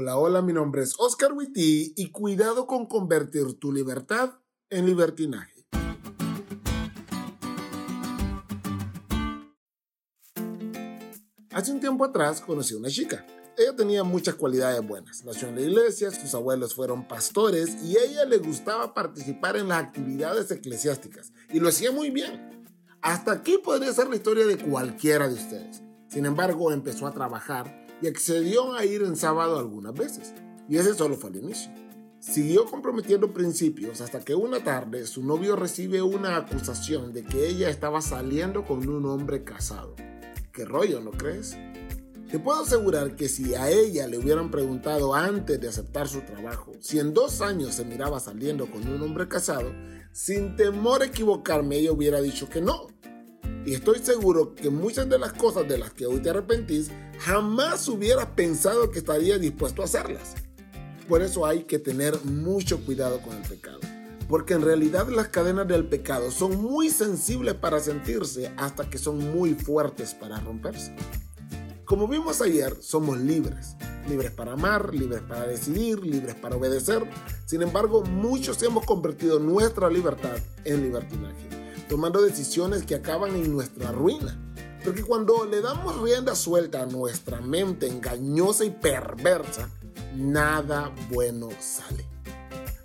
Hola, hola, mi nombre es Oscar Witty y cuidado con convertir tu libertad en libertinaje. Hace un tiempo atrás conocí a una chica. Ella tenía muchas cualidades buenas. Nació en la iglesia, sus abuelos fueron pastores y a ella le gustaba participar en las actividades eclesiásticas y lo hacía muy bien. Hasta aquí podría ser la historia de cualquiera de ustedes. Sin embargo, empezó a trabajar y accedió a ir en sábado algunas veces. Y ese solo fue el inicio. Siguió comprometiendo principios hasta que una tarde su novio recibe una acusación de que ella estaba saliendo con un hombre casado. ¿Qué rollo, no crees? Te puedo asegurar que si a ella le hubieran preguntado antes de aceptar su trabajo si en dos años se miraba saliendo con un hombre casado, sin temor a equivocarme ella hubiera dicho que no. Y estoy seguro que muchas de las cosas de las que hoy te arrepentís, jamás hubieras pensado que estarías dispuesto a hacerlas. Por eso hay que tener mucho cuidado con el pecado. Porque en realidad las cadenas del pecado son muy sensibles para sentirse hasta que son muy fuertes para romperse. Como vimos ayer, somos libres. Libres para amar, libres para decidir, libres para obedecer. Sin embargo, muchos hemos convertido nuestra libertad en libertinaje tomando decisiones que acaban en nuestra ruina. Porque cuando le damos rienda suelta a nuestra mente engañosa y perversa, nada bueno sale.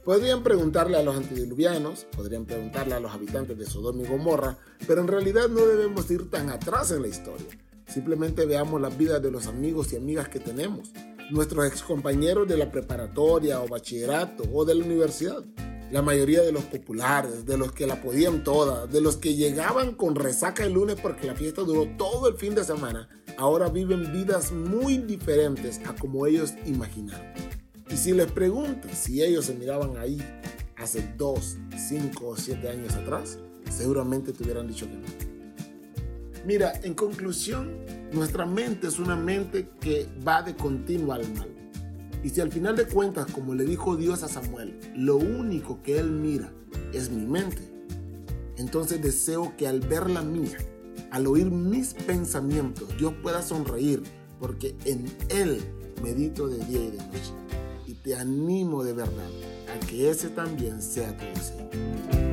Podrían preguntarle a los antediluvianos, podrían preguntarle a los habitantes de Sodoma y Gomorra, pero en realidad no debemos ir tan atrás en la historia. Simplemente veamos las vidas de los amigos y amigas que tenemos, nuestros excompañeros de la preparatoria o bachillerato o de la universidad la mayoría de los populares, de los que la podían toda, de los que llegaban con resaca el lunes porque la fiesta duró todo el fin de semana, ahora viven vidas muy diferentes a como ellos imaginaron. Y si les preguntas si ellos se miraban ahí hace 2, 5 o 7 años atrás, seguramente te hubieran dicho que no. Mira, en conclusión, nuestra mente es una mente que va de continuo al mal. Y si al final de cuentas, como le dijo Dios a Samuel, lo único que él mira es mi mente, entonces deseo que al ver la mía, al oír mis pensamientos, Dios pueda sonreír, porque en Él medito de día y de noche. Y te animo de verdad a que ese también sea tu deseo.